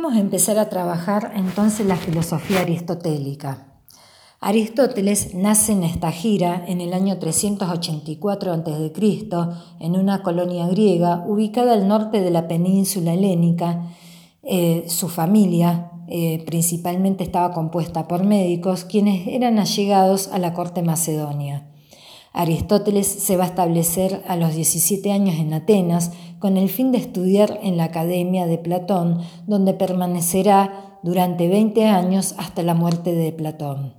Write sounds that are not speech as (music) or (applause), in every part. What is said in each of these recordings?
Vamos a empezar a trabajar entonces la filosofía aristotélica. Aristóteles nace en Estagira en el año 384 a.C. en una colonia griega ubicada al norte de la península helénica. Eh, su familia eh, principalmente estaba compuesta por médicos quienes eran allegados a la corte macedonia. Aristóteles se va a establecer a los 17 años en Atenas con el fin de estudiar en la Academia de Platón, donde permanecerá durante 20 años hasta la muerte de Platón.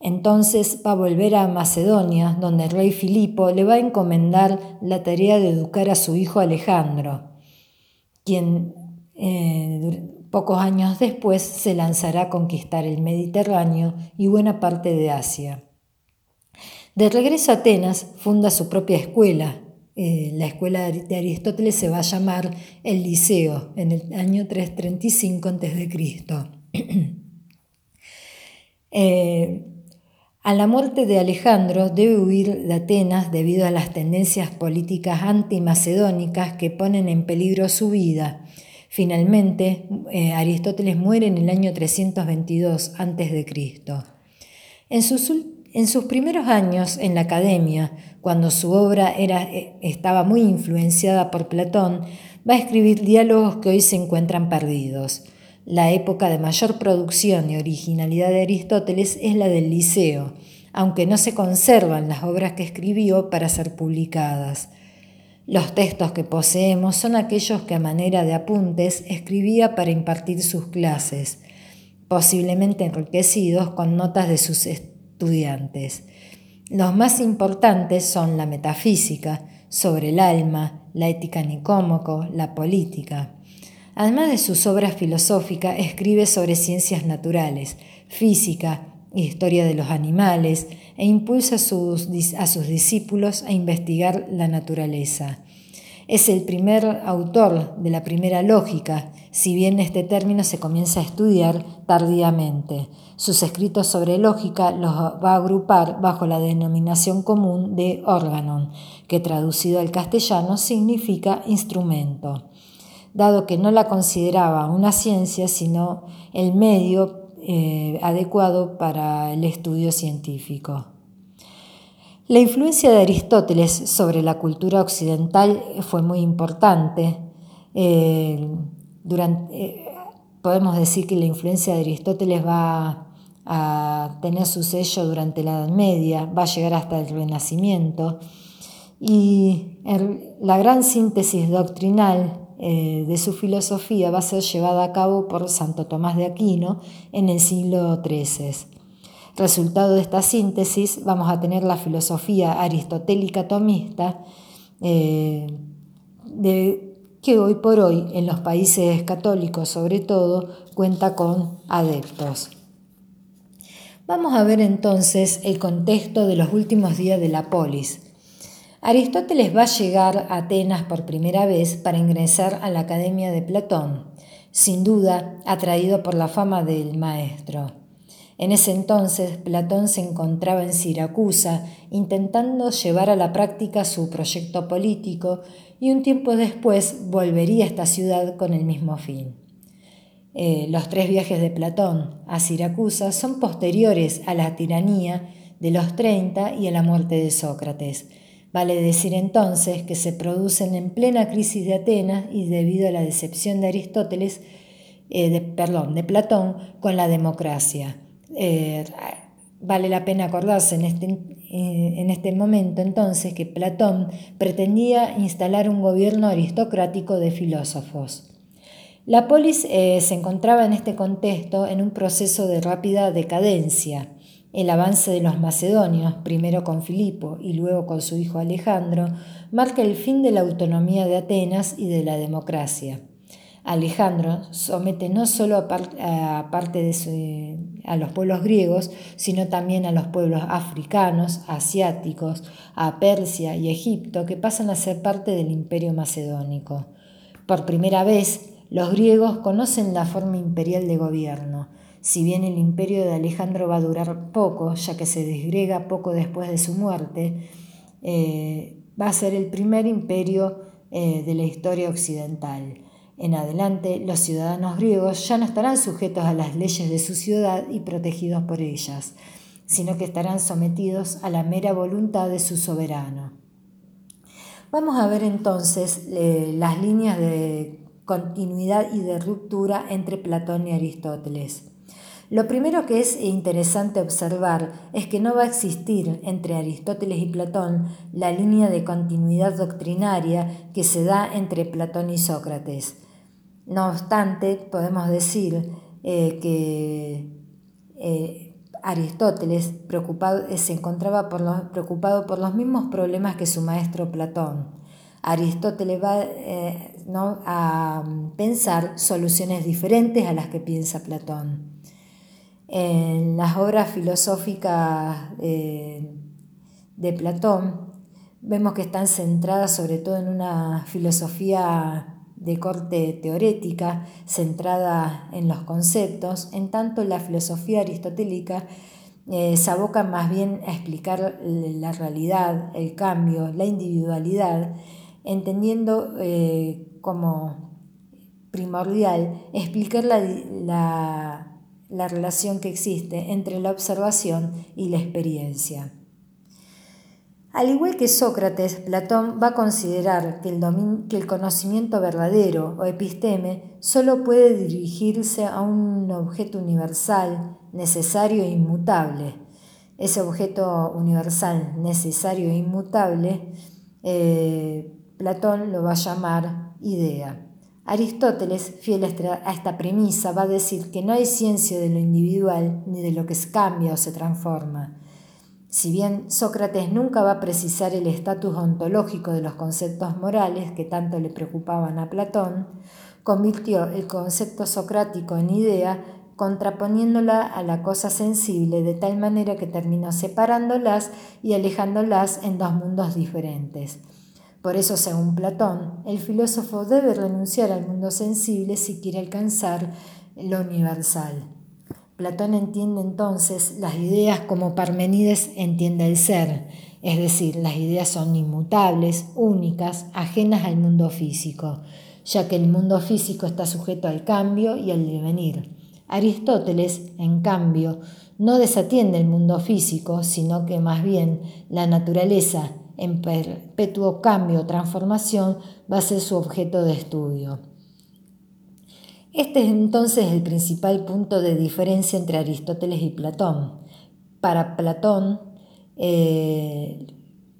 Entonces va a volver a Macedonia, donde el rey Filipo le va a encomendar la tarea de educar a su hijo Alejandro, quien eh, pocos años después se lanzará a conquistar el Mediterráneo y buena parte de Asia. De regreso a Atenas, funda su propia escuela. Eh, la escuela de Aristóteles se va a llamar el Liceo en el año 335 a.C. (clears throat) eh, a la muerte de Alejandro debe huir de Atenas debido a las tendencias políticas antimacedónicas que ponen en peligro su vida. Finalmente, eh, Aristóteles muere en el año 322 a.C. En sus, en sus primeros años en la academia, cuando su obra eh, estaba muy influenciada por Platón, va a escribir diálogos que hoy se encuentran perdidos. La época de mayor producción y originalidad de Aristóteles es la del Liceo, aunque no se conservan las obras que escribió para ser publicadas. Los textos que poseemos son aquellos que a manera de apuntes escribía para impartir sus clases, posiblemente enriquecidos con notas de sus estudiantes. Los más importantes son la metafísica, sobre el alma, la ética nicómaco, la política. Además de sus obras filosóficas, escribe sobre ciencias naturales, física, historia de los animales e impulsa a sus, a sus discípulos a investigar la naturaleza. Es el primer autor de la primera lógica, si bien este término se comienza a estudiar tardíamente. Sus escritos sobre lógica los va a agrupar bajo la denominación común de órganon, que traducido al castellano significa instrumento dado que no la consideraba una ciencia, sino el medio eh, adecuado para el estudio científico. La influencia de Aristóteles sobre la cultura occidental fue muy importante. Eh, eh, podemos decir que la influencia de Aristóteles va a tener su sello durante la Edad Media, va a llegar hasta el Renacimiento. Y la gran síntesis doctrinal eh, de su filosofía va a ser llevada a cabo por Santo Tomás de Aquino en el siglo XIII. Resultado de esta síntesis vamos a tener la filosofía aristotélica tomista, eh, que hoy por hoy en los países católicos sobre todo cuenta con adeptos. Vamos a ver entonces el contexto de los últimos días de la polis, Aristóteles va a llegar a Atenas por primera vez para ingresar a la Academia de Platón, sin duda atraído por la fama del maestro. En ese entonces Platón se encontraba en Siracusa intentando llevar a la práctica su proyecto político y un tiempo después volvería a esta ciudad con el mismo fin. Eh, los tres viajes de Platón a Siracusa son posteriores a la tiranía de los 30 y a la muerte de Sócrates, Vale decir entonces que se producen en plena crisis de Atenas y debido a la decepción de Aristóteles, eh, de, perdón, de Platón con la democracia. Eh, vale la pena acordarse en este, eh, en este momento entonces que Platón pretendía instalar un gobierno aristocrático de filósofos. La polis se encontraba en este contexto en un proceso de rápida decadencia. El avance de los macedonios, primero con Filipo y luego con su hijo Alejandro, marca el fin de la autonomía de Atenas y de la democracia. Alejandro somete no solo a, parte de a los pueblos griegos, sino también a los pueblos africanos, asiáticos, a Persia y Egipto, que pasan a ser parte del imperio macedónico. Por primera vez, los griegos conocen la forma imperial de gobierno. Si bien el imperio de Alejandro va a durar poco, ya que se desgrega poco después de su muerte, eh, va a ser el primer imperio eh, de la historia occidental. En adelante, los ciudadanos griegos ya no estarán sujetos a las leyes de su ciudad y protegidos por ellas, sino que estarán sometidos a la mera voluntad de su soberano. Vamos a ver entonces eh, las líneas de continuidad y de ruptura entre Platón y Aristóteles. Lo primero que es interesante observar es que no va a existir entre Aristóteles y Platón la línea de continuidad doctrinaria que se da entre Platón y Sócrates. No obstante, podemos decir eh, que eh, Aristóteles eh, se encontraba preocupado por los mismos problemas que su maestro Platón. Aristóteles va a pensar soluciones diferentes a las que piensa Platón. En las obras filosóficas de Platón vemos que están centradas sobre todo en una filosofía de corte teorética centrada en los conceptos, en tanto la filosofía aristotélica eh, se aboca más bien a explicar la realidad, el cambio, la individualidad, entendiendo eh, como primordial explicar la la relación que existe entre la observación y la experiencia. Al igual que Sócrates, Platón va a considerar que el, que el, conocimiento verdadero o episteme solo puede dirigirse a un objeto universal, necesario e inmutable. Ese objeto universal, necesario e inmutable, eh, Platón lo va a llamar idea. Aristóteles, fiel a esta premisa, va a decir que no hay ciencia de lo individual ni de lo que se cambia o se transforma. Si bien Sócrates nunca va a precisar el estatus ontológico de los conceptos morales que tanto le preocupaban a Platón, convirtió el concepto socrático en idea contraponiéndola a la cosa sensible de tal manera que terminó separándolas y alejándolas en dos mundos diferentes. Por eso, según Platón, el filósofo debe renunciar al mundo sensible si quiere alcanzar lo universal. Platón entiende entonces las ideas como Parmenides entiende el ser, es decir, las ideas son inmutables, únicas, ajenas al mundo físico, ya que el mundo físico está sujeto al cambio y al devenir. Aristóteles, en cambio, no desatiende el mundo físico, sino que más bien la naturaleza en perpetuo cambio o transformación va a ser su objeto de estudio. Este es entonces el principal punto de diferencia entre Aristóteles y Platón. Para Platón, eh,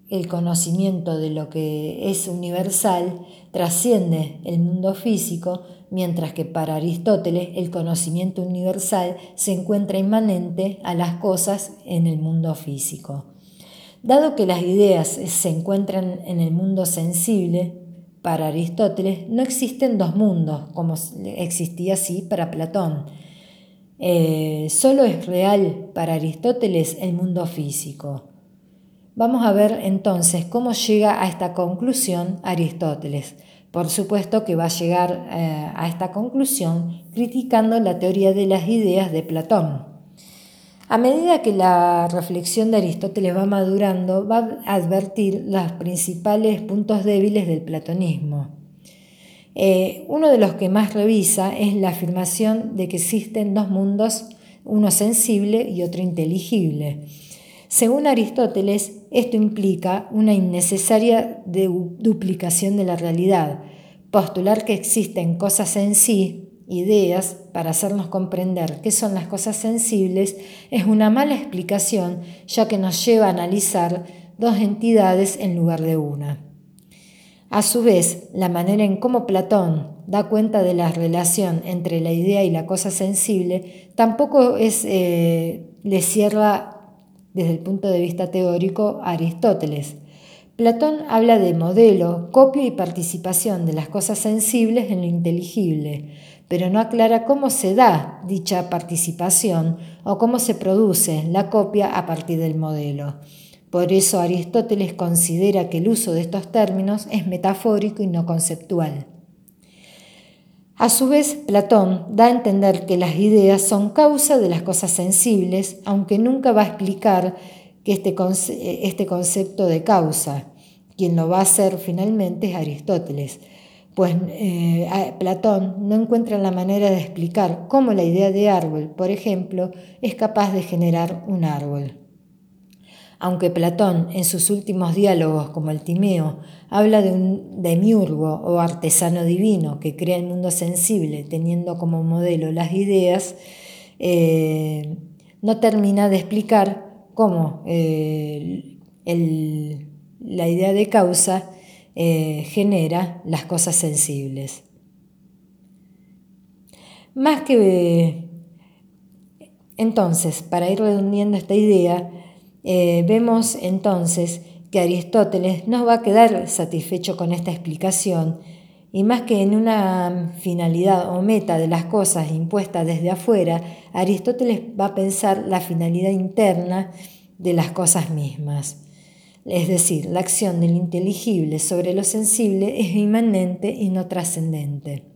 el conocimiento de lo que es universal trasciende el mundo físico, mientras que para Aristóteles el conocimiento universal se encuentra inmanente a las cosas en el mundo físico. Dado que las ideas se encuentran en el mundo sensible, para Aristóteles no existen dos mundos, como existía así para Platón. Eh, solo es real para Aristóteles el mundo físico. Vamos a ver entonces cómo llega a esta conclusión Aristóteles. Por supuesto que va a llegar eh, a esta conclusión criticando la teoría de las ideas de Platón. A medida que la reflexión de Aristóteles va madurando, va a advertir los principales puntos débiles del platonismo. Eh, uno de los que más revisa es la afirmación de que existen dos mundos, uno sensible y otro inteligible. Según Aristóteles, esto implica una innecesaria duplicación de la realidad. Postular que existen cosas en sí ideas para hacernos comprender qué son las cosas sensibles es una mala explicación ya que nos lleva a analizar dos entidades en lugar de una. A su vez, la manera en cómo Platón da cuenta de la relación entre la idea y la cosa sensible tampoco es, eh, le cierra desde el punto de vista teórico a Aristóteles. Platón habla de modelo, copia y participación de las cosas sensibles en lo inteligible, pero no aclara cómo se da dicha participación o cómo se produce la copia a partir del modelo. Por eso Aristóteles considera que el uso de estos términos es metafórico y no conceptual. A su vez, Platón da a entender que las ideas son causa de las cosas sensibles, aunque nunca va a explicar que este, este concepto de causa. Quien lo va a hacer finalmente es Aristóteles. Pues eh, Platón no encuentra la manera de explicar cómo la idea de árbol, por ejemplo, es capaz de generar un árbol. Aunque Platón, en sus últimos diálogos como el Timeo, habla de un demiurgo o artesano divino que crea el mundo sensible teniendo como modelo las ideas, eh, no termina de explicar cómo eh, la idea de causa eh, genera las cosas sensibles. Más que... Entonces, para ir redundiendo esta idea, eh, vemos entonces que Aristóteles no va a quedar satisfecho con esta explicación y más que en una finalidad o meta de las cosas impuesta desde afuera, Aristóteles va a pensar la finalidad interna de las cosas mismas es decir, la acción del inteligible sobre lo sensible es inmanente y no trascendente.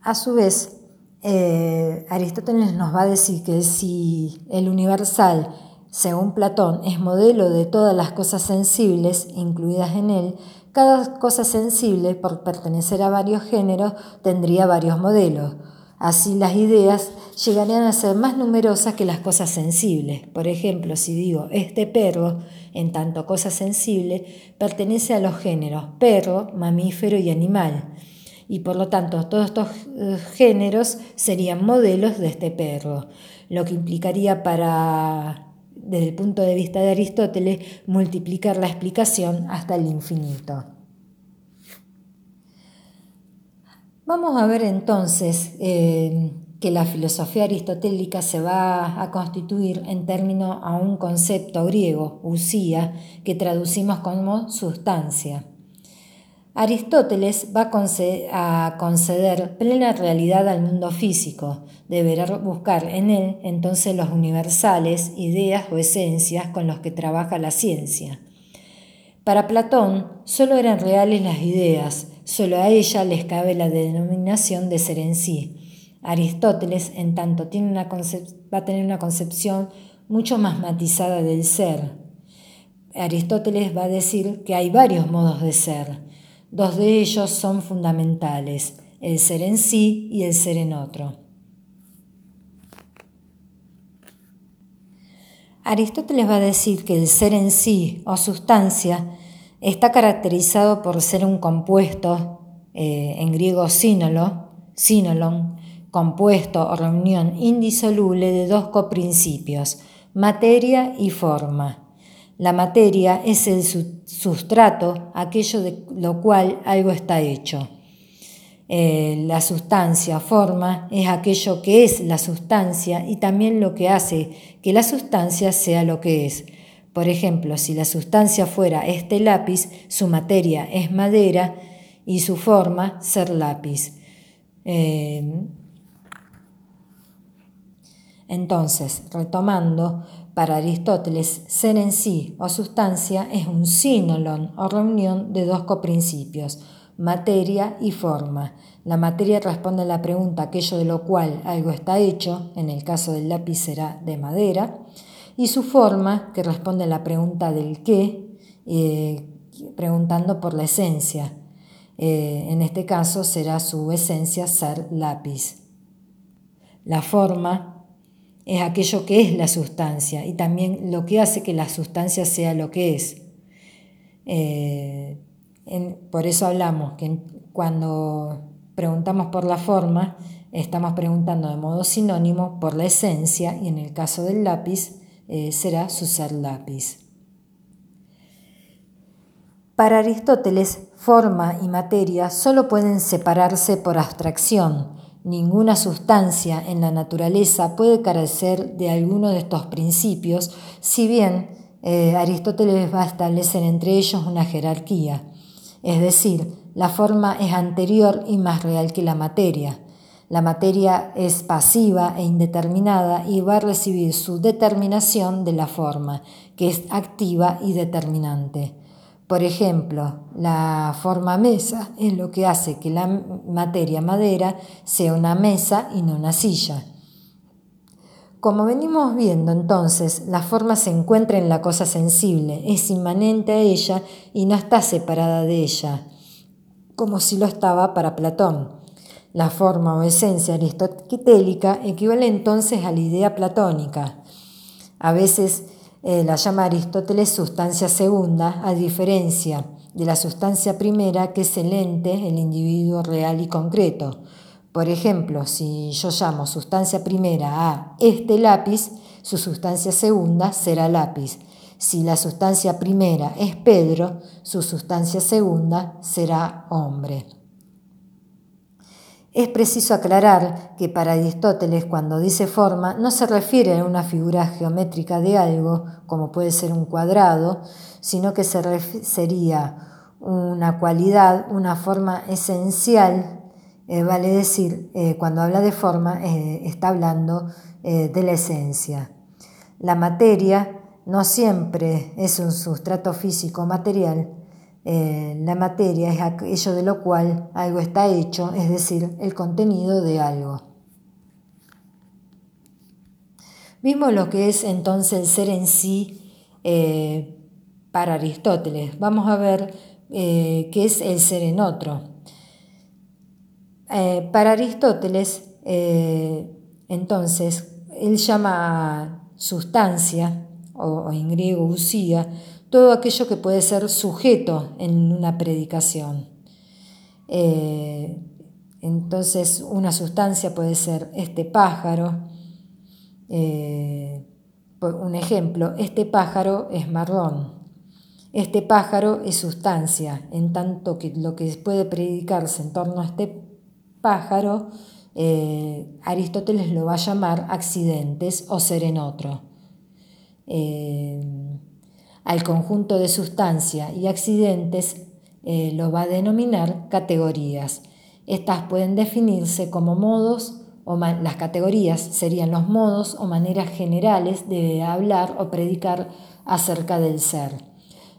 A su vez, eh, Aristóteles nos va a decir que si el universal, según Platón, es modelo de todas las cosas sensibles incluidas en él, cada cosa sensible, por pertenecer a varios géneros, tendría varios modelos. Así las ideas llegarían a ser más numerosas que las cosas sensibles. Por ejemplo, si digo este perro, en tanto cosa sensible, pertenece a los géneros perro, mamífero y animal. Y por lo tanto, todos estos eh, géneros serían modelos de este perro, lo que implicaría para, desde el punto de vista de Aristóteles, multiplicar la explicación hasta el infinito. Vamos a ver entonces eh, que la filosofía aristotélica se va a constituir en término a un concepto griego, usía, que traducimos como sustancia. Aristóteles va a conceder plena realidad al mundo físico, deberá buscar en él entonces los universales, ideas o esencias con los que trabaja la ciencia. Para Platón solo eran reales las ideas, Solo a ella les cabe la denominación de ser en sí. Aristóteles, en tanto, tiene una va a tener una concepción mucho más matizada del ser. Aristóteles va a decir que hay varios modos de ser. Dos de ellos son fundamentales, el ser en sí y el ser en otro. Aristóteles va a decir que el ser en sí o sustancia Está caracterizado por ser un compuesto, eh, en griego sínolo, sínolon, compuesto o reunión indisoluble de dos coprincipios, materia y forma. La materia es el sustrato, aquello de lo cual algo está hecho. Eh, la sustancia, forma, es aquello que es la sustancia y también lo que hace que la sustancia sea lo que es. Por ejemplo, si la sustancia fuera este lápiz, su materia es madera y su forma ser lápiz. Em, entonces, retomando, para Aristóteles, ser en sí o sustancia es un sínolon o reunión de dos coprincipios, materia y forma. La materia responde a la pregunta aquello de lo cual algo está hecho, en el caso del lápiz será de madera, y su forma, que responde a la pregunta del qué, eh, preguntando por la esencia. Eh, en este caso será su esencia ser lápiz. La forma es aquello que es la sustancia y también lo que hace que la sustancia sea lo que es. Eh, por eso hablamos que cuando preguntamos por la forma, estamos preguntando de modo sinónimo por la esencia y en el caso del lápiz, eh, será su ser lápiz. Para Aristóteles, forma y materia solo pueden separarse por abstracción. Ninguna sustancia en la naturaleza puede carecer de alguno de estos principios, si bien eh, Aristóteles va a establecer entre ellos una jerarquía. Es decir, la forma es anterior y más real que la materia. La materia es pasiva e indeterminada y va a recibir su determinación de la forma, que es activa y determinante. Por ejemplo, la forma mesa es lo que hace que la materia madera sea una mesa y no una silla. Como venimos viendo entonces, la forma se encuentra en la cosa sensible, es inmanente a ella y no está separada de ella, como si lo estaba para Platón. La forma o esencia aristotélica equivale entonces a la idea platónica. A veces eh, la llama Aristóteles sustancia segunda, a diferencia de la sustancia primera que es el ente, el individuo real y concreto. Por ejemplo, si yo llamo sustancia primera a este lápiz, su sustancia segunda será lápiz. Si la sustancia primera es Pedro, su sustancia segunda será hombre. Es preciso aclarar que para Aristóteles cuando dice forma no se refiere a una figura geométrica de algo, como puede ser un cuadrado, sino que se sería una cualidad, una forma esencial eh, vale decir, eh, cuando habla de forma, eh, está hablando de la esencia. La materia no siempre es un sustrato físico material. La materia es aquello de lo cual algo está hecho, es decir, el contenido de algo. Vimos lo que es entonces el ser en sí para Aristóteles. Vamos a ver qué es el ser en otro. Eh, para Aristóteles, eh, entonces, él llama sustancia, o, en griego usía, todo aquello que puede ser sujeto en una predicación. Eh, entonces, una sustancia puede ser este pájaro. por un ejemplo, este pájaro es marrón. Este pájaro es sustancia, en tanto que lo que puede predicarse en torno a este pájaro, eh, Aristóteles lo va a llamar accidentes o ser en otro. Eh, al conjunto de sustancia y accidentes eh, lo va a denominar categorías. Estas pueden definirse como modos o las categorías serían los modos o maneras generales de hablar o predicar acerca del ser.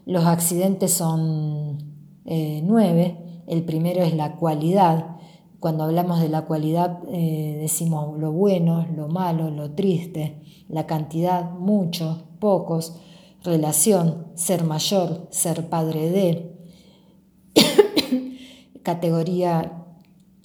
Los accidentes son nueve. El primero es la cualidad, cuando hablamos de la cualidad eh, decimos lo bueno, lo malo, lo triste, la cantidad, mucho, pocos, relación, ser mayor, ser padre de, (coughs) categoría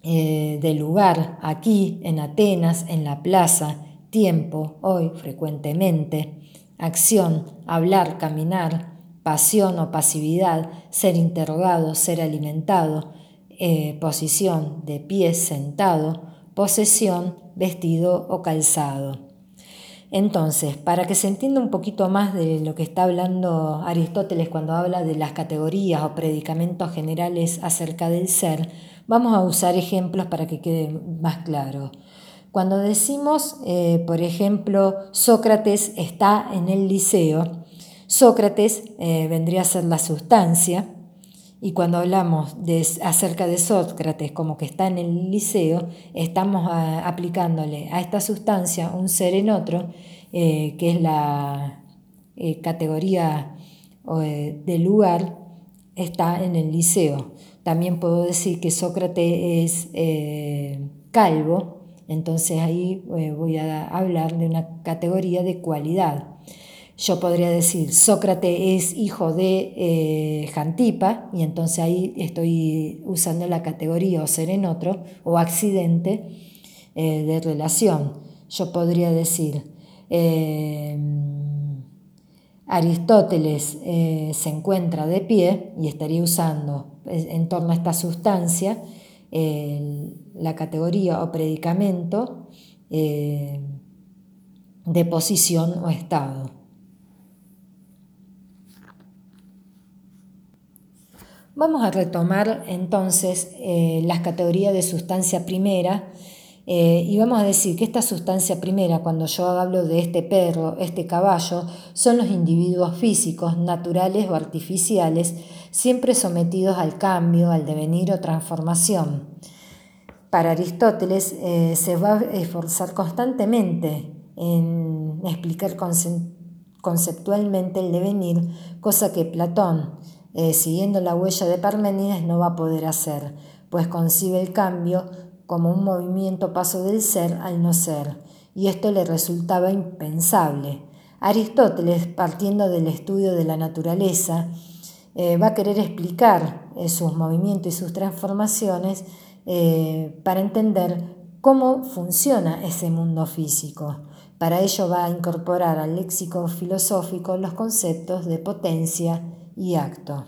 eh, de lugar, aquí, en Atenas, en la plaza, tiempo, hoy, frecuentemente, acción, hablar, caminar, pasión o pasividad, ser interrogado, ser alimentado, eh, posición de pie sentado, posesión, vestido o calzado. Entonces, para que se entienda un poquito más de lo que está hablando Aristóteles cuando habla de las categorías o predicamentos generales acerca del ser, vamos a usar ejemplos para que quede más claro. Cuando decimos, eh, por ejemplo, Sócrates está en el liceo, Sócrates eh, vendría a ser la sustancia, y cuando hablamos de, acerca de Sócrates como que está en el liceo, estamos aplicándole a esta sustancia un ser en otro, eh, que es la eh, categoría eh, del lugar, está en el liceo. También puedo decir que Sócrates es calvo, entonces ahí voy a hablar de una categoría de cualidad. Yo podría decir, Sócrates es hijo de eh, Jantipa, y entonces ahí estoy usando la categoría o ser en otro, o accidente eh, de relación. Yo podría decir, eh, Aristóteles se encuentra de pie, y estaría usando en torno a esta sustancia la categoría o predicamento de posición o estado. Vamos a retomar entonces eh, las categorías de sustancia primera eh, y vamos a decir que esta sustancia primera, cuando yo hablo de este perro, este caballo, son los individuos físicos, naturales o artificiales, siempre sometidos al cambio, al devenir o transformación. Para Aristóteles eh, se va a esforzar constantemente en explicar conceptualmente el devenir, cosa que Platón eh, siguiendo la huella de Parménides, no va a poder hacer, pues concibe el cambio como un movimiento paso del ser al no ser, y esto le resultaba impensable. Aristóteles, partiendo del estudio de la naturaleza, eh, va a querer explicar eh, sus movimientos y sus transformaciones para entender cómo funciona ese mundo físico. Para ello va a incorporar al léxico filosófico los conceptos de potencia y acto.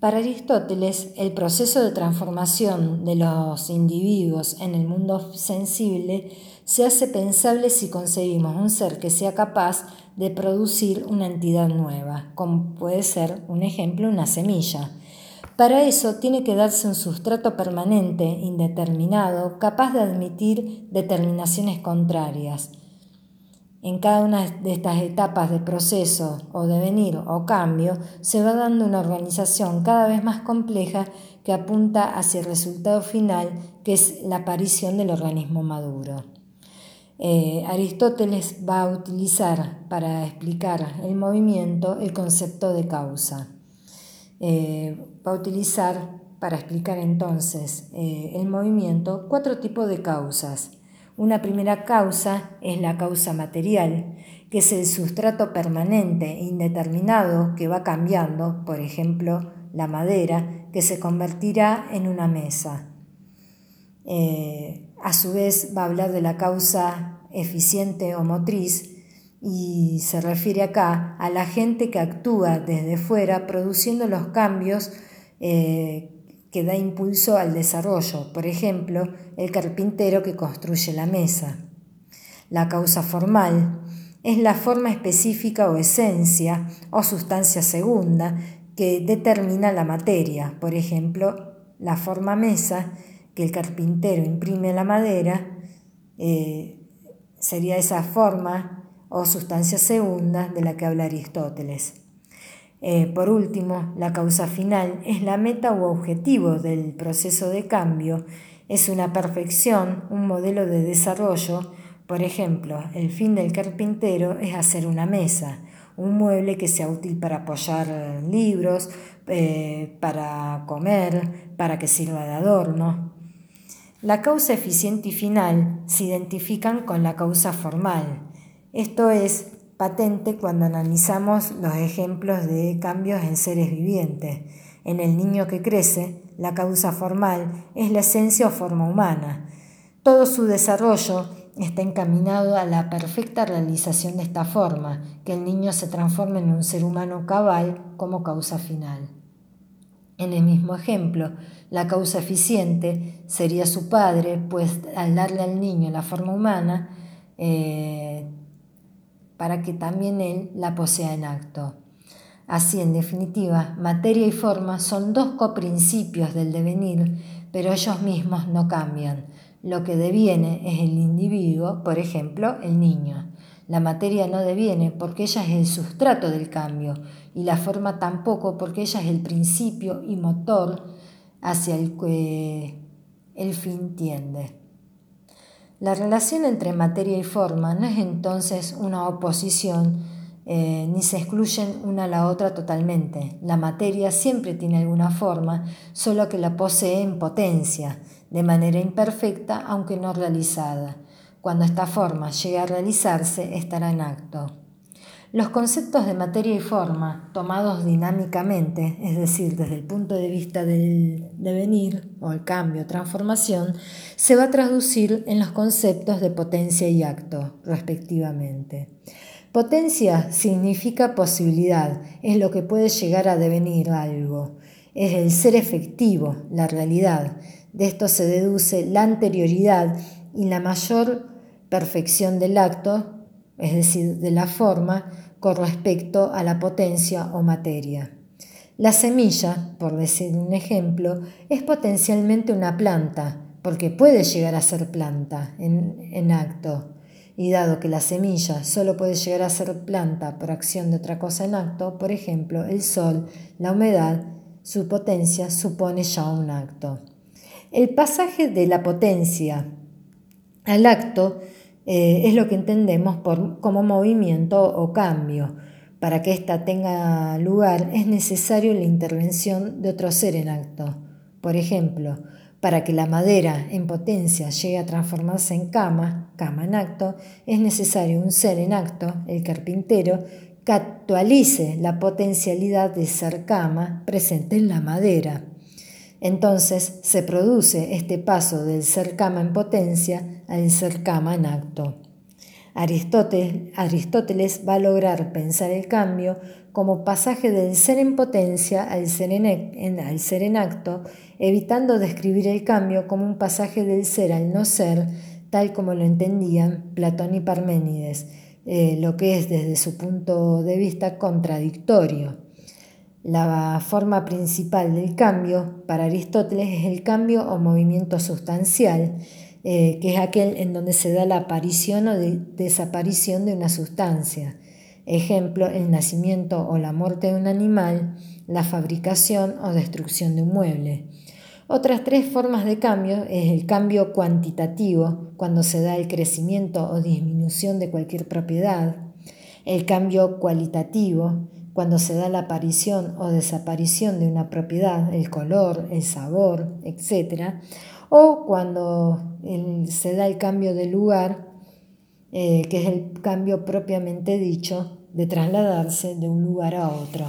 Para Aristóteles, el proceso de transformación de los individuos en el mundo sensible se hace pensable si concebimos un ser que sea capaz de producir una entidad nueva, como puede ser, un ejemplo, una semilla. Para eso tiene que darse un sustrato permanente, indeterminado, capaz de admitir determinaciones contrarias. En cada una de estas etapas de proceso o devenir o cambio se va dando una organización cada vez más compleja que apunta hacia el resultado final, que es la aparición del organismo maduro. Eh, Aristóteles va a utilizar para explicar el movimiento el concepto de causa. Eh, va a utilizar para explicar entonces eh, el movimiento cuatro tipos de causas una primera causa es la causa material, que es el sustrato permanente e indeterminado que va cambiando, por ejemplo, la madera, que se convertirá en una mesa. Eh, a su vez va a hablar de la causa eficiente o motriz y se refiere acá a la gente que actúa desde fuera produciendo los cambios eh, que da impulso al desarrollo, por ejemplo, el carpintero que construye la mesa. La causa formal es la forma específica o esencia o sustancia segunda que determina la materia, por ejemplo, la forma mesa que el carpintero imprime a la madera, eh, sería esa forma o sustancia segunda de la que habla Aristóteles. Eh, por último, la causa final es la meta u objetivo del proceso de cambio, es una perfección, un modelo de desarrollo. Por ejemplo, el fin del carpintero es hacer una mesa, un mueble que sea útil para apoyar libros, eh, para comer, para que sirva de adorno. La causa eficiente y final se identifican con la causa formal. Esto es, patente cuando analizamos los ejemplos de cambios en seres vivientes. En el niño que crece, la causa formal es la esencia o forma humana. Todo su desarrollo está encaminado a la perfecta realización de esta forma, que el niño se transforme en un ser humano cabal como causa final. En el mismo ejemplo, la causa eficiente sería su padre, pues al darle al niño la forma humana, eh, para que también él la posea en acto. Así, en definitiva, materia y forma son dos coprincipios del devenir, pero ellos mismos no cambian. Lo que deviene es el individuo, por ejemplo, el niño. La materia no deviene porque ella es el sustrato del cambio y la forma tampoco porque ella es el principio y motor hacia el que el fin tiende. La relación entre materia y forma no es entonces una oposición eh, ni se excluyen una a la otra totalmente. La materia siempre tiene alguna forma, solo que la posee en potencia, de manera imperfecta aunque no realizada. Cuando esta forma llegue a realizarse, estará en acto. Los conceptos de materia y forma, tomados dinámicamente, es decir, desde el punto de vista del devenir o el cambio, transformación, se va a traducir en los conceptos de potencia y acto, respectivamente. Potencia significa posibilidad, es lo que puede llegar a devenir algo, es el ser efectivo, la realidad. De esto se deduce la anterioridad y la mayor perfección del acto es decir, de la forma con respecto a la potencia o materia. La semilla, por decir un ejemplo, es potencialmente una planta, porque puede llegar a ser planta en, en acto. Y dado que la semilla solo puede llegar a ser planta por acción de otra cosa en acto, por ejemplo, el sol, la humedad, su potencia supone ya un acto. El pasaje de la potencia al acto eh, es lo que entendemos por, como movimiento o cambio. Para que ésta tenga lugar es necesario la intervención de otro ser en acto. Por ejemplo, Para que la madera en potencia llegue a transformarse en cama, cama en acto, es necesario un ser en acto, el carpintero, que actualice la potencialidad de ser cama presente en la madera. Entonces se produce este paso del ser cama en potencia al ser cama en acto. Aristóteles, va a lograr pensar el cambio como pasaje del ser en potencia al ser en, acto, evitando describir el cambio como un pasaje del ser al no ser, tal como lo entendían Platón y Parménides, eh, lo que es desde su punto de vista contradictorio. La forma principal del cambio para Aristóteles es el cambio o movimiento sustancial, eh, que es aquel en donde se da la aparición o desaparición de una sustancia. Ejemplo, el nacimiento o la muerte de un animal, la fabricación o destrucción de un mueble. Otras tres formas de cambio es el cambio cuantitativo, cuando se da el crecimiento o disminución de cualquier propiedad, el cambio cualitativo, cuando se da la aparición o desaparición de una propiedad, el color, el sabor, etc. O cuando se da el cambio de lugar, eh, que es el cambio propiamente dicho de trasladarse de un lugar a otro.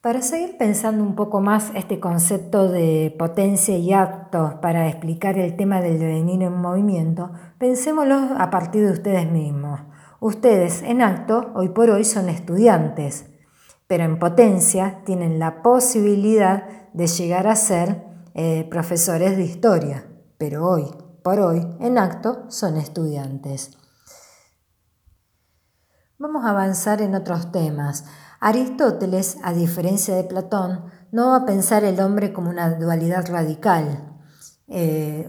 Para seguir pensando un poco más este concepto de potencia y acto para explicar el tema del devenir en movimiento, pensémoslo a partir de ustedes mismos. Ustedes en acto hoy por hoy son estudiantes, pero en potencia tienen la posibilidad de llegar a ser eh, profesores de historia, pero hoy por hoy en acto son estudiantes. Vamos a avanzar en otros temas. Aristóteles, a diferencia de Platón, no va a pensar el hombre como una dualidad radical. Eh,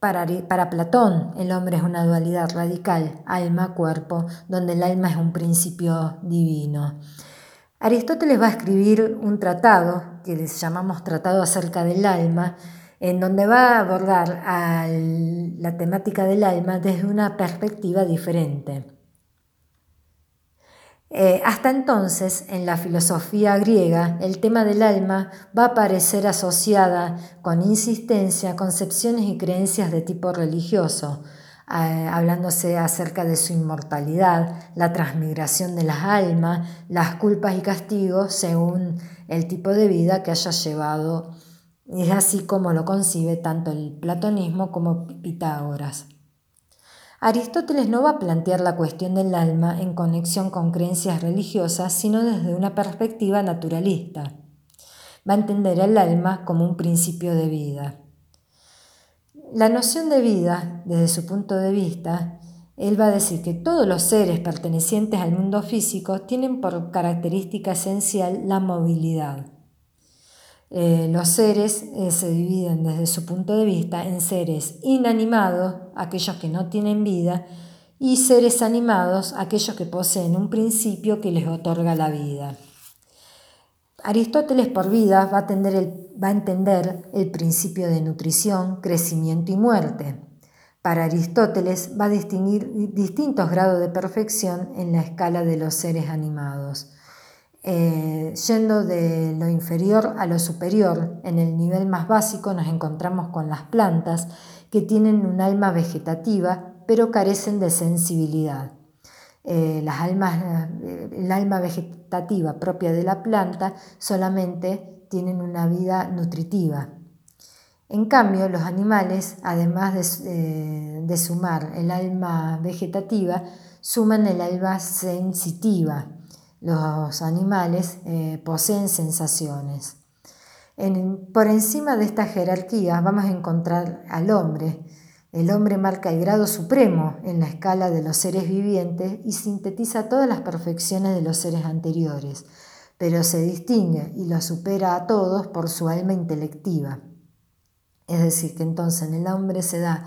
para Platón, el hombre es una dualidad radical, alma-cuerpo, donde el alma es un principio divino. Aristóteles va a escribir un tratado, que les llamamos Tratado acerca del alma, en donde va a abordar la temática del alma desde una perspectiva diferente. Eh, hasta entonces, en la filosofía griega, el tema del alma va a aparecer asociada con insistencia a concepciones y creencias de tipo religioso, eh, hablándose acerca de su inmortalidad, la transmigración de las almas, las culpas y castigos según el tipo de vida que haya llevado. Es así como lo concibe tanto el platonismo como Pitágoras. Aristóteles no va a plantear la cuestión del alma en conexión con creencias religiosas, sino desde una perspectiva naturalista. Va a entender el alma como un principio de vida. La noción de vida, desde su punto de vista, él va a decir que todos los seres pertenecientes al mundo físico tienen por característica esencial la movilidad. Eh, los seres eh, se dividen desde su punto de vista en seres inanimados, aquellos que no tienen vida, y seres animados, aquellos que poseen un principio que les otorga la vida. Aristóteles por vida va a, va a entender el principio de nutrición, crecimiento y muerte. Para Aristóteles va a distinguir distintos grados de perfección en la escala de los seres animados. Eh, yendo de lo inferior a lo superior, en el nivel más básico nos encontramos con las plantas que tienen un alma vegetativa pero carecen de sensibilidad. Eh, las almas, eh, el alma vegetativa propia de la planta solamente tienen una vida nutritiva. En cambio, los animales, además de, de sumar el alma vegetativa, suman el alma sensitiva los animales eh, poseen sensaciones. por encima de esta jerarquía vamos a encontrar al hombre. El hombre marca el grado supremo en la escala de los seres vivientes y sintetiza todas las perfecciones de los seres anteriores, pero se distingue y lo supera a todos por su alma intelectiva. Es decir, que entonces en el hombre se da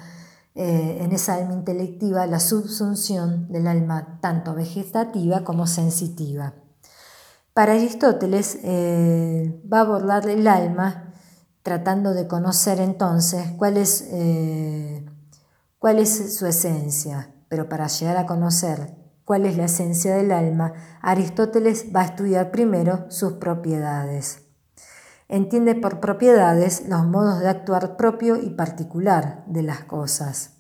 eh, en esa alma intelectiva la subsunción del alma tanto vegetativa como sensitiva. Para Aristóteles eh, va a abordar el alma tratando de conocer entonces cuál es, eh, cuál es su esencia, pero para llegar a conocer cuál es la esencia del alma, Aristóteles va a estudiar primero sus propiedades. Entiende por propiedades los modos de actuar propio y particular de las cosas.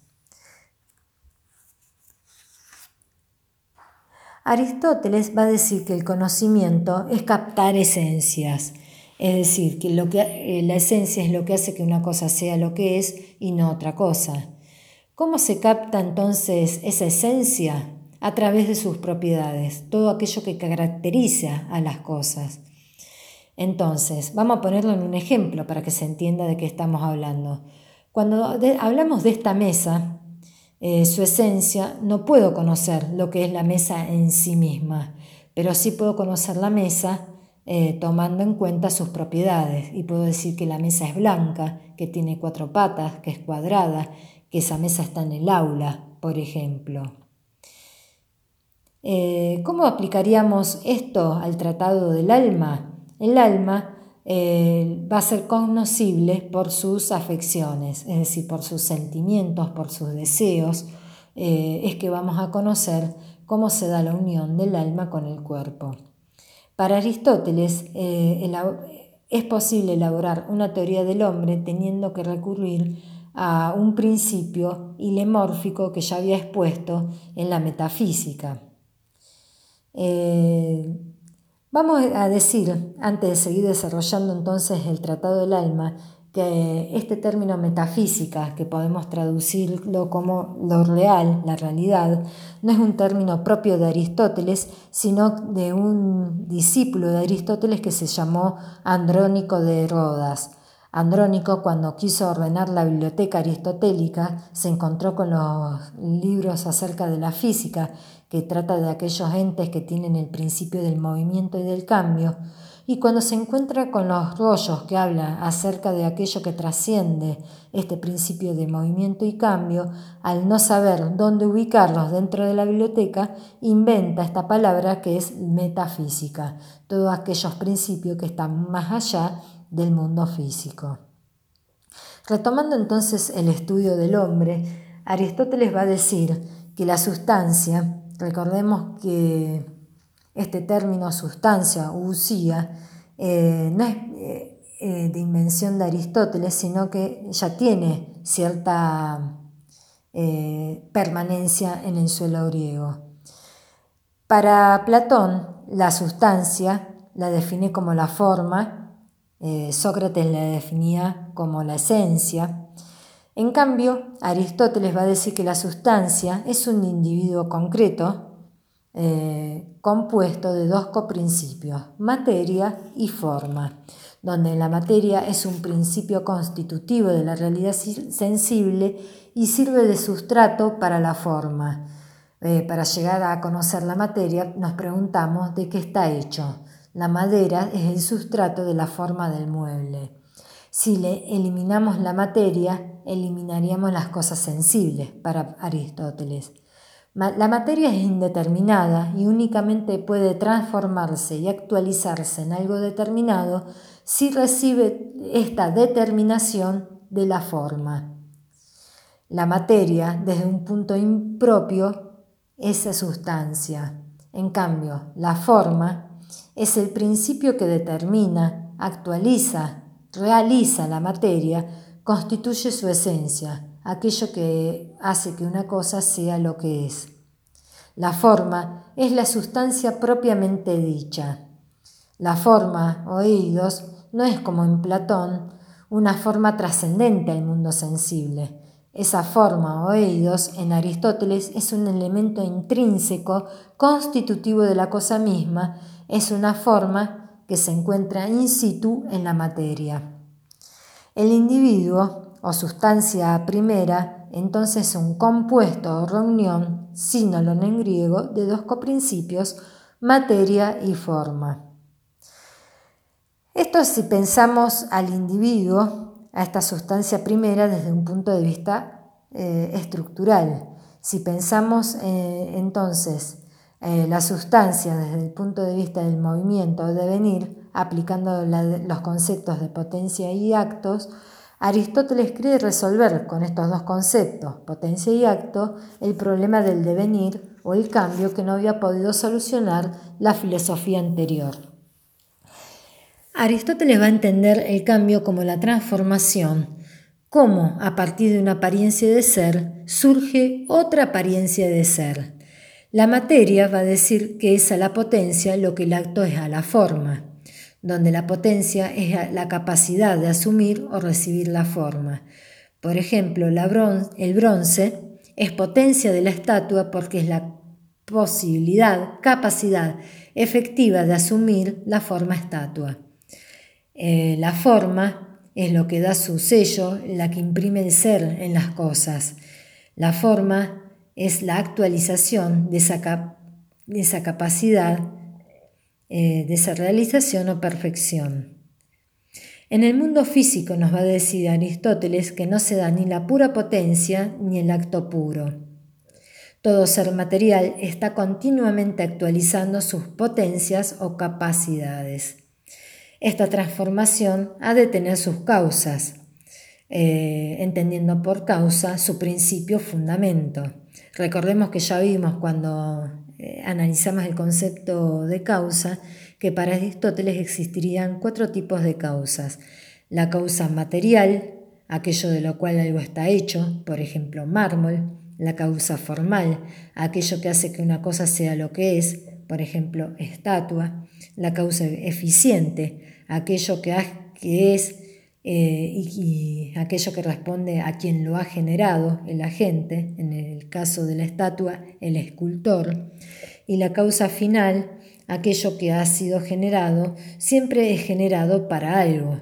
Aristóteles va a decir que el conocimiento es captar esencias, es decir, que, lo que eh, la esencia es lo que hace que una cosa sea lo que es y no otra cosa. ¿Cómo se capta entonces esa esencia? A través de sus propiedades, todo aquello que caracteriza a las cosas. Entonces, vamos a ponerlo en un ejemplo para que se entienda de qué estamos hablando. Cuando hablamos de esta mesa, eh, su esencia, no puedo conocer lo que es la mesa en sí misma, pero sí puedo conocer la mesa eh, tomando en cuenta sus propiedades. Y puedo decir que la mesa es blanca, que tiene cuatro patas, que es cuadrada, que esa mesa está en el aula, por ejemplo. Eh, ¿Cómo aplicaríamos esto al tratado del alma? El alma eh, va a ser conocible por sus afecciones, es decir, por sus sentimientos, por sus deseos, eh, es que vamos a conocer cómo se da la unión del alma con el cuerpo. Para Aristóteles eh, es posible elaborar una teoría del hombre teniendo que recurrir a un principio ilemórfico que ya había expuesto en la metafísica. Vamos a decir, antes de seguir desarrollando entonces el Tratado del Alma, que este término metafísica, que podemos traducirlo como lo real, la realidad, no es un término propio de Aristóteles, sino de un discípulo de Aristóteles que se llamó Andrónico de Rodas. Andrónico, cuando quiso ordenar la biblioteca aristotélica, se encontró con los libros acerca de la física que trata de aquellos entes que tienen el principio del movimiento y del cambio, y cuando se encuentra con los rollos que habla acerca de aquello que trasciende este principio de movimiento y cambio, al no saber dónde ubicarlos dentro de la biblioteca, inventa esta palabra que es metafísica, todos aquellos principios que están más allá del mundo físico. Retomando entonces el estudio del hombre, Aristóteles va a decir que la sustancia Recordemos que este término sustancia usía eh, no es eh, eh, de invención de Aristóteles, sino que ya tiene cierta permanencia en el suelo griego. Para Platón, la sustancia la define como la forma, Sócrates la definía como la esencia, en cambio, Aristóteles va a decir que la sustancia es un individuo concreto eh, compuesto de dos coprincipios, materia y forma, donde la materia es un principio constitutivo de la realidad sensible y sirve de sustrato para la forma. Eh, para llegar a conocer la materia nos preguntamos de qué está hecho. La madera es el sustrato de la forma del mueble. Si le eliminamos la materia, eliminaríamos las cosas sensibles para Aristóteles. La materia es indeterminada y únicamente puede transformarse y actualizarse en algo determinado si recibe esta determinación de la forma. La materia, desde un punto impropio, es sustancia. En cambio, la forma es el principio que determina, actualiza realiza la materia constituye su esencia, aquello que hace que una cosa sea lo que es. La forma es la sustancia propiamente dicha. La forma, oídos, no es como en Platón una forma trascendente al mundo sensible. Esa forma, oídos, en Aristóteles es un elemento intrínseco, constitutivo de la cosa misma, es una forma que se encuentra in situ en la materia. El individuo o sustancia primera entonces es un compuesto o reunión, sínolon en griego, de dos coprincipios, materia y forma. Esto si pensamos al individuo, a esta sustancia primera desde un punto de vista eh, estructural. Si pensamos eh, entonces eh, la sustancia desde el punto de vista del movimiento o devenir, aplicando los conceptos de potencia y actos, Aristóteles cree resolver con estos dos conceptos, potencia y acto, el problema del devenir o el cambio que no había podido solucionar la filosofía anterior. Aristóteles va a entender el cambio como la transformación, cómo a partir de una apariencia de ser surge otra apariencia de ser. La materia va a decir que es a la potencia lo que el acto es a la forma donde la potencia es la capacidad de asumir o recibir la forma. Por ejemplo, el bronce es potencia de la estatua porque es la posibilidad, capacidad efectiva de asumir la forma estatua. Eh, la forma es lo que da su sello, la que imprime el ser en las cosas. La forma es la actualización de esa, de esa capacidad eh, de esa realización o perfección. En el mundo físico nos va a decir Aristóteles que no se da ni la pura potencia ni el acto puro. Todo ser material está continuamente actualizando sus potencias o capacidades. Esta transformación ha de tener sus causas, eh, entendiendo por causa su principio fundamento. Recordemos que ya vimos cuando eh, analizamos el concepto de causa, que para Aristóteles existirían cuatro tipos de causas. La causa material, aquello de lo cual algo está hecho, por ejemplo, mármol. La causa formal, aquello que hace que una cosa sea lo que es, por ejemplo, estatua. La causa eficiente, aquello que, que es eh, y, aquello que responde a quien lo ha generado, el agente, en el caso de la estatua, el escultor, y la causa final, aquello que ha sido generado, siempre es generado para algo.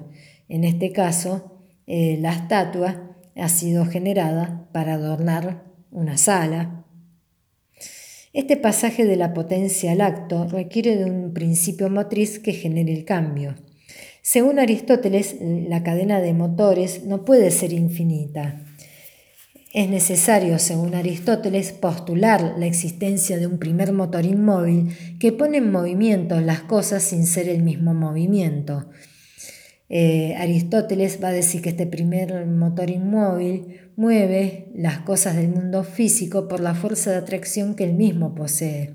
En este caso, eh, la estatua ha sido generada para adornar una sala. Este pasaje de la potencia al acto requiere de un principio motriz que genere el cambio. Según Aristóteles, la cadena de motores no puede ser infinita. Es necesario, según Aristóteles, postular la existencia de un primer motor inmóvil que pone en movimiento las cosas sin ser el mismo movimiento. Eh, Aristóteles va a decir que este primer motor inmóvil mueve las cosas del mundo físico por la fuerza de atracción que él mismo posee.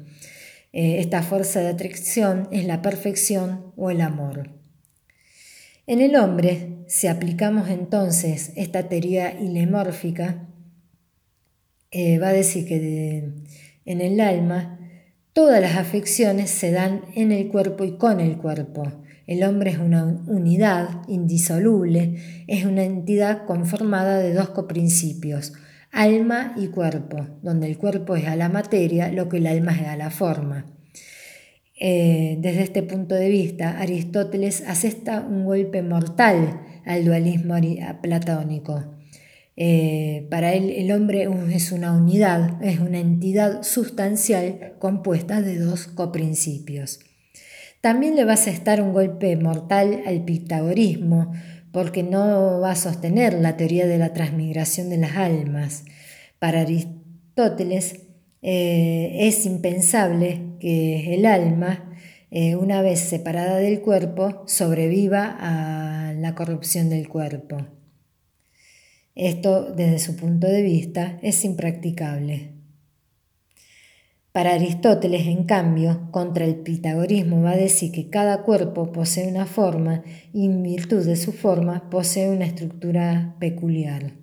Eh, esta fuerza de atracción es la perfección o el amor. En el hombre, si aplicamos entonces esta teoría ilemórfica, eh, va a decir que en el alma todas las afecciones se dan en el cuerpo y con el cuerpo. El hombre es una unidad indisoluble, es una entidad conformada de dos coprincipios, alma y cuerpo, donde el cuerpo es a la materia lo que el alma es a la forma. Eh, desde este punto de vista, Aristóteles asesta un golpe mortal al dualismo platónico. Eh, para él el hombre es una unidad, es una entidad sustancial compuesta de dos coprincipios. También le va a asestar un golpe mortal al pitagorismo, porque no va a sostener la teoría de la transmigración de las almas. Para Aristóteles, eh, es impensable que el alma, eh, una vez separada del cuerpo, sobreviva a la corrupción del cuerpo. Esto, desde su punto de vista, es impracticable. Para Aristóteles, en cambio, contra el pitagorismo va a decir que cada cuerpo posee una forma y en virtud de su forma posee una estructura peculiar.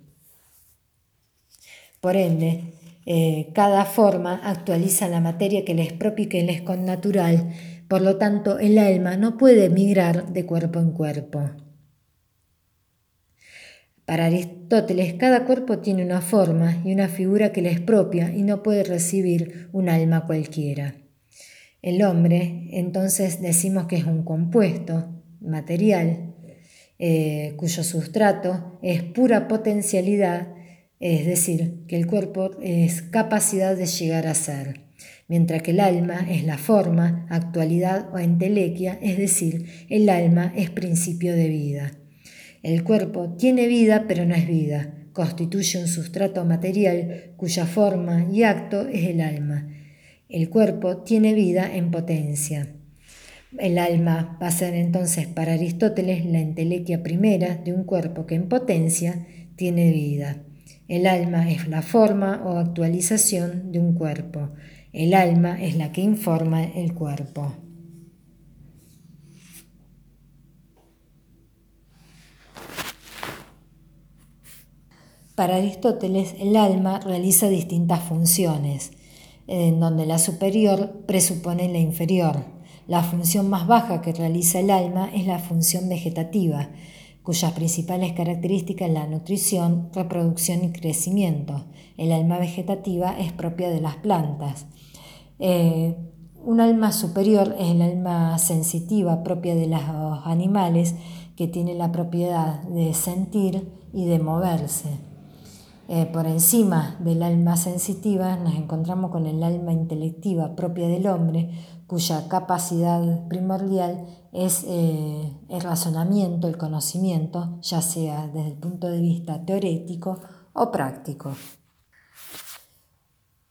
Por ende, eh, cada forma actualiza la materia que le es propia y que le es connatural, por lo tanto el alma no puede migrar de cuerpo en cuerpo. Para Aristóteles, cada cuerpo tiene una forma y una figura que le es propia y no puede recibir un alma cualquiera. El hombre, entonces decimos que es un compuesto material, eh, cuyo sustrato es pura potencialidad es decir, que el cuerpo es capacidad de llegar a ser, mientras que el alma es la forma, actualidad o entelequia, es decir, el alma es principio de vida. El cuerpo tiene vida pero no es vida, constituye un sustrato material cuya forma y acto es el alma. El cuerpo tiene vida en potencia. El alma va a ser entonces para Aristóteles la entelequia primera de un cuerpo que en potencia tiene vida. El alma es la forma o actualización de un cuerpo. El alma es la que informa el cuerpo. Para Aristóteles, el alma realiza distintas funciones, en donde la superior presupone la inferior. La función más baja que realiza el alma es la función vegetativa, cuyas principales características la nutrición, reproducción y crecimiento. El alma vegetativa es propia de las plantas. Eh, un alma superior es el alma sensitiva propia de los animales que tiene la propiedad de sentir y de moverse. Eh, por encima del alma sensitiva nos encontramos con el alma intelectiva propia del hombre, cuya capacidad primordial es eh, el razonamiento, el conocimiento, ya sea desde el punto de vista teorético o práctico.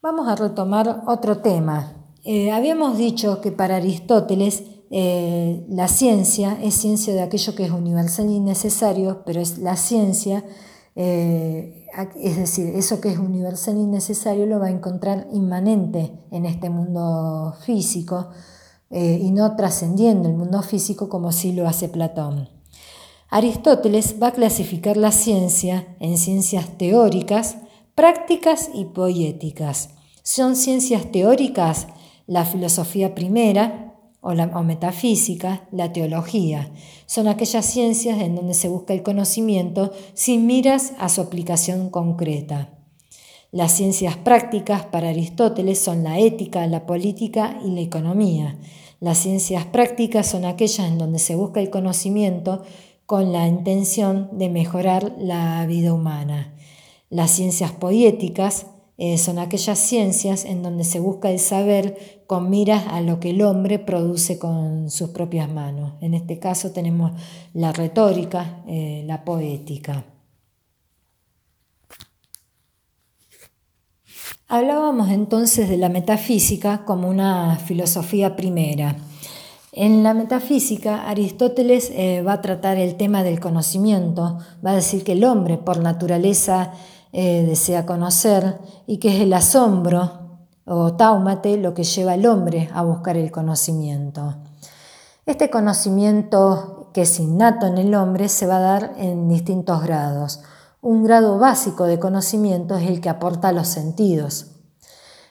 Vamos a retomar otro tema. Eh, habíamos dicho que para Aristóteles eh, la ciencia es ciencia de aquello que es universal y necesario, pero es la ciencia es decir, eso que es universal y necesario lo va a encontrar inmanente en este mundo físico eh, y no trascendiendo el mundo físico como sí lo hace Platón. Aristóteles va a clasificar la ciencia en ciencias teóricas, prácticas y poéticas. Son ciencias teóricas la filosofía primera, o, la, metafísica, la teología. Son aquellas ciencias en donde se busca el conocimiento sin miras a su aplicación concreta. Las ciencias prácticas para Aristóteles son la ética, la política y la economía. Las ciencias prácticas son aquellas en donde se busca el conocimiento con la intención de mejorar la vida humana. Las ciencias poéticas eh, son aquellas ciencias en donde se busca el saber con miras a lo que el hombre produce con sus propias manos. En este caso tenemos la retórica, eh, la poética. Hablábamos entonces de la metafísica como una filosofía primera. En la metafísica, Aristóteles eh, va a tratar el tema del conocimiento, va a decir que el hombre por naturaleza eh, desea conocer y que es el asombro o taumate lo que lleva al hombre a buscar el conocimiento. Este conocimiento que es innato en el hombre se va a dar en distintos grados. Un grado básico de conocimiento es el que aporta los sentidos.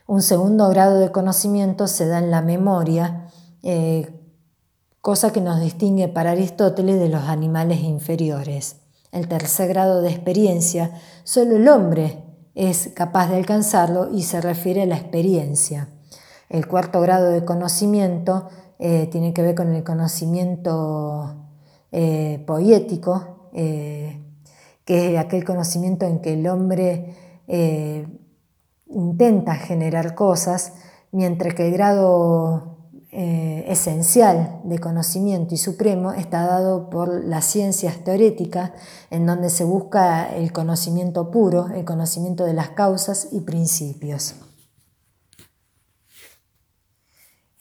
Un segundo grado de conocimiento se da en la memoria, eh, cosa que nos distingue para Aristóteles de los animales inferiores. El tercer grado de experiencia, solo el hombre es capaz de alcanzarlo y se refiere a la experiencia. El cuarto grado de conocimiento eh, tiene que ver con el conocimiento eh, poético, eh, que es aquel conocimiento en que el hombre intenta generar cosas, mientras que el grado eh, esencial de conocimiento y supremo está dado por las ciencias teoréticas, en donde se busca el conocimiento puro, el conocimiento de las causas y principios.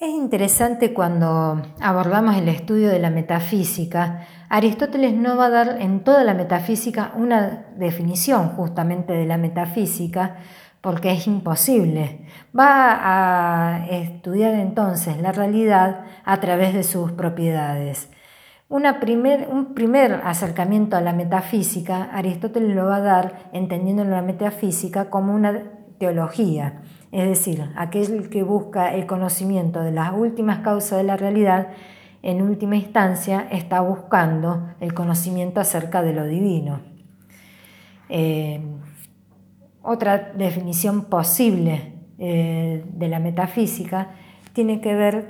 Es interesante cuando abordamos el estudio de la metafísica, Aristóteles no va a dar en toda la metafísica una definición justamente de la metafísica, porque es imposible. Va a estudiar entonces la realidad a través de sus propiedades. un primer acercamiento a la metafísica, Aristóteles lo va a dar entendiendo la metafísica como una teología, es decir, aquel que busca el conocimiento de las últimas causas de la realidad, en última instancia está buscando el conocimiento acerca de lo divino. Eh, otra definición posible eh, de la metafísica tiene que ver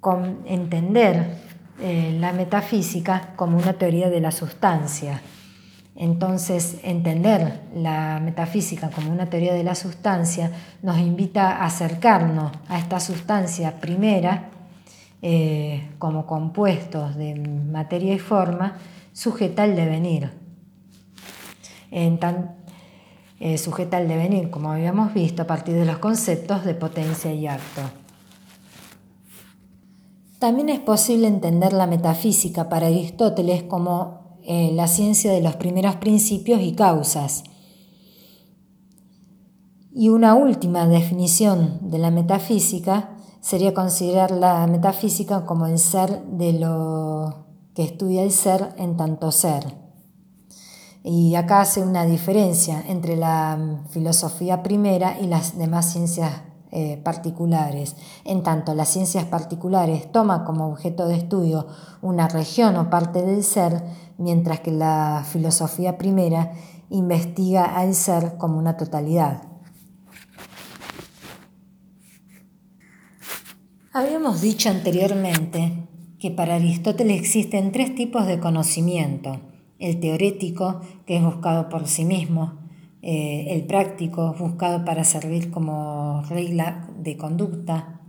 con entender eh, la metafísica como una teoría de la sustancia. Entonces, entender la metafísica como una teoría de la sustancia nos invita a acercarnos a esta sustancia primera eh, como compuestos de materia y forma sujeta al devenir. En, eh, sujeta al devenir, como habíamos visto, a partir de los conceptos de potencia y acto. También es posible entender la metafísica para Aristóteles como eh, la ciencia de los primeros principios y causas. Y una última definición de la metafísica sería considerar la metafísica como el ser de lo que estudia el ser en tanto ser. Y acá hace una diferencia entre la filosofía primera y las demás ciencias eh, particulares. En tanto, las ciencias particulares toman como objeto de estudio una región o parte del ser, mientras que la filosofía primera investiga al ser como una totalidad. Habíamos dicho anteriormente que para Aristóteles existen tres tipos de conocimiento. El teorético, que es buscado por sí mismo, eh, el práctico, buscado para servir como regla de conducta,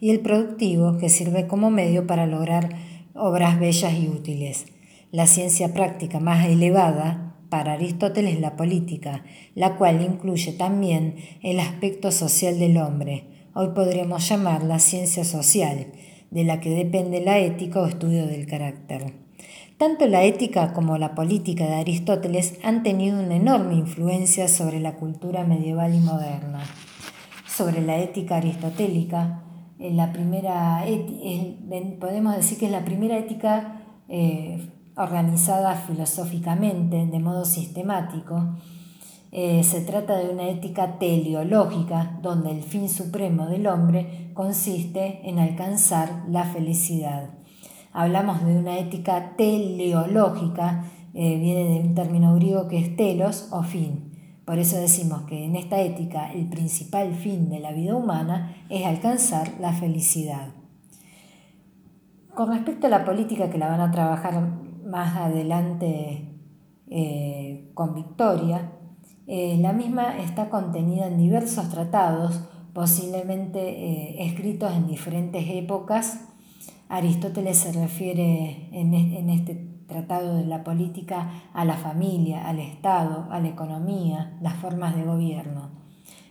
y el productivo, que sirve como medio para lograr obras bellas y útiles. La ciencia práctica más elevada para Aristóteles es la política, la cual incluye también el aspecto social del hombre. Hoy podríamos llamarla ciencia social, de la que depende la ética o estudio del carácter. Tanto la ética como la política de Aristóteles han tenido una enorme influencia sobre la cultura medieval y moderna. Sobre la ética aristotélica, la primera podemos decir que es la primera ética eh, organizada filosóficamente, de modo sistemático. Eh, se trata de una ética teleológica, donde el fin supremo del hombre consiste en alcanzar la felicidad hablamos de una ética teleológica, eh, viene de un término griego que es telos o fin. Por eso decimos que en esta ética el principal fin de la vida humana es alcanzar la felicidad. Con respecto a la política que la van a trabajar más adelante eh, con Victoria, eh, la misma está contenida en diversos tratados, posiblemente escritos en diferentes épocas Aristóteles se refiere en este tratado de la política a la familia, al Estado, a la economía, las formas de gobierno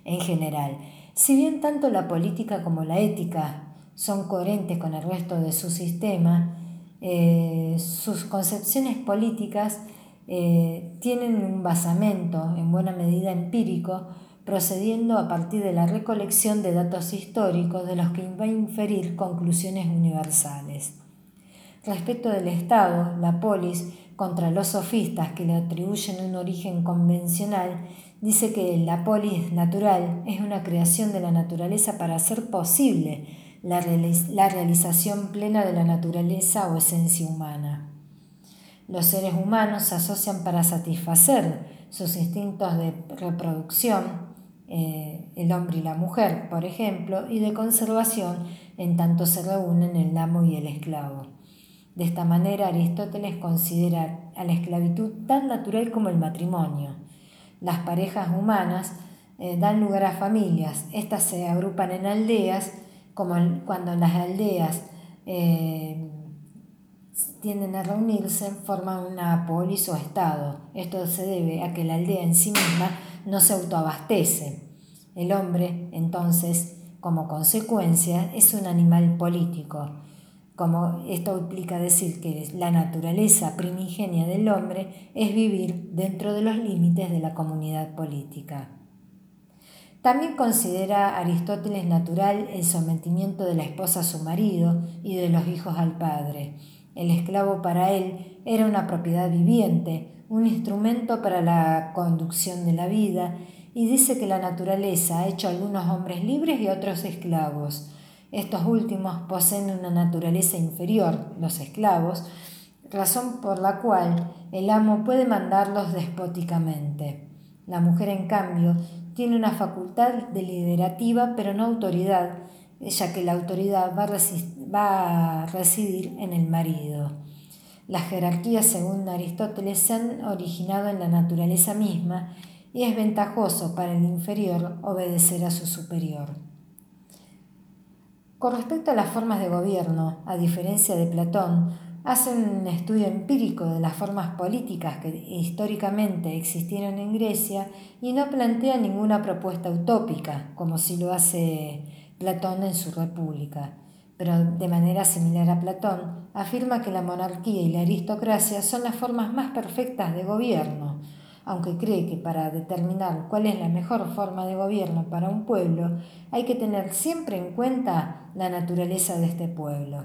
en general. Si bien tanto la política como la ética son coherentes con el resto de su sistema, eh, sus concepciones políticas eh, tienen un basamento en buena medida empírico procediendo a partir de la recolección de datos históricos de los que va a inferir conclusiones universales. Respecto del Estado, la polis, contra los sofistas que le atribuyen un origen convencional, dice que la polis natural es una creación de la naturaleza para hacer posible la, realización plena de la naturaleza o esencia humana. Los seres humanos se asocian para satisfacer sus instintos de reproducción, eh, el hombre y la mujer, por ejemplo, y de conservación en tanto se reúnen el amo y el esclavo. De esta manera Aristóteles considera a la esclavitud tan natural como el matrimonio. Las parejas humanas eh, dan lugar a familias, estas se agrupan en aldeas, como cuando las aldeas eh, tienden a reunirse, forman una polis o estado. Esto se debe a que la aldea en sí misma no se autoabastece. El hombre, entonces, como consecuencia, es un animal político. Como esto implica decir que la naturaleza primigenia del hombre es vivir dentro de los límites de la comunidad política. También considera Aristóteles natural el sometimiento de la esposa a su marido y de los hijos al padre. El esclavo para él era una propiedad viviente, un instrumento para la conducción de la vida, y dice que la naturaleza ha hecho algunos hombres libres y otros esclavos. Estos últimos poseen una naturaleza inferior, los esclavos, razón por la cual el amo puede mandarlos despóticamente. La mujer, en cambio, tiene una facultad deliberativa pero no autoridad, ya que la autoridad va a, residir en el marido. Las jerarquías, según Aristóteles, se han originado en la naturaleza misma y es ventajoso para el inferior obedecer a su superior. Con respecto a las formas de gobierno, a diferencia de Platón, hace un estudio empírico de las formas políticas que históricamente existieron en Grecia y no plantea ninguna propuesta utópica, como si lo hace Platón en su República. Pero de manera similar a Platón, afirma que la monarquía y la aristocracia son las formas más perfectas de gobierno, aunque cree que para determinar cuál es la mejor forma de gobierno para un pueblo hay que tener siempre en cuenta la naturaleza de este pueblo.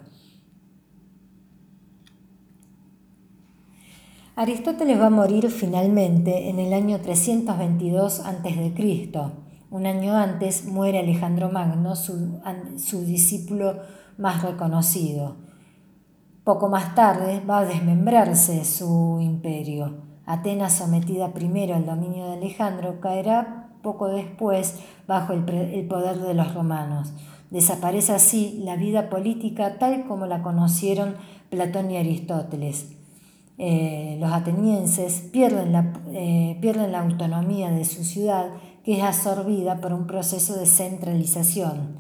Aristóteles va a morir finalmente en el año 322 a.C. Un año antes muere Alejandro Magno, su, su discípulo más reconocido. Poco más tarde va a desmembrarse su imperio. Atenas, sometida primero al dominio de Alejandro, caerá poco después bajo el, poder de los romanos. Desaparece así la vida política tal como la conocieron Platón y Aristóteles. Eh, los atenienses pierden la, eh, pierden la autonomía de su ciudad que es absorbida por un proceso de centralización.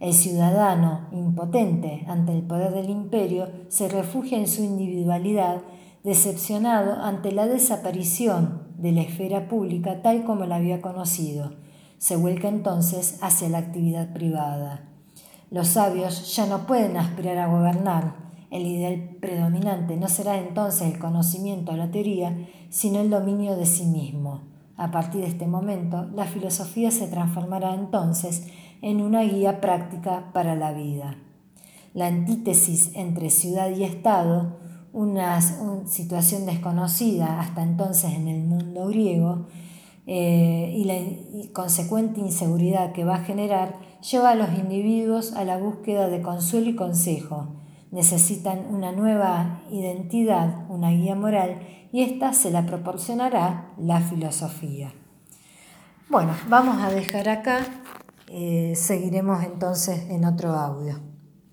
El ciudadano, impotente ante el poder del imperio, se refugia en su individualidad, decepcionado ante la desaparición de la esfera pública tal como la había conocido. Se vuelca entonces hacia la actividad privada. Los sabios ya no pueden aspirar a gobernar. El ideal predominante no será entonces el conocimiento o la teoría, sino el dominio de sí mismo. A partir de este momento, la filosofía se transformará entonces en una guía práctica para la vida. La antítesis entre ciudad y Estado, una, situación desconocida hasta entonces en el mundo griego, eh, y la consecuente inseguridad que va a generar, lleva a los individuos a la búsqueda de consuelo y consejo. Necesitan una nueva identidad, una guía moral, y esta se la proporcionará la filosofía. Bueno, vamos a dejar acá, eh, seguiremos entonces en otro audio.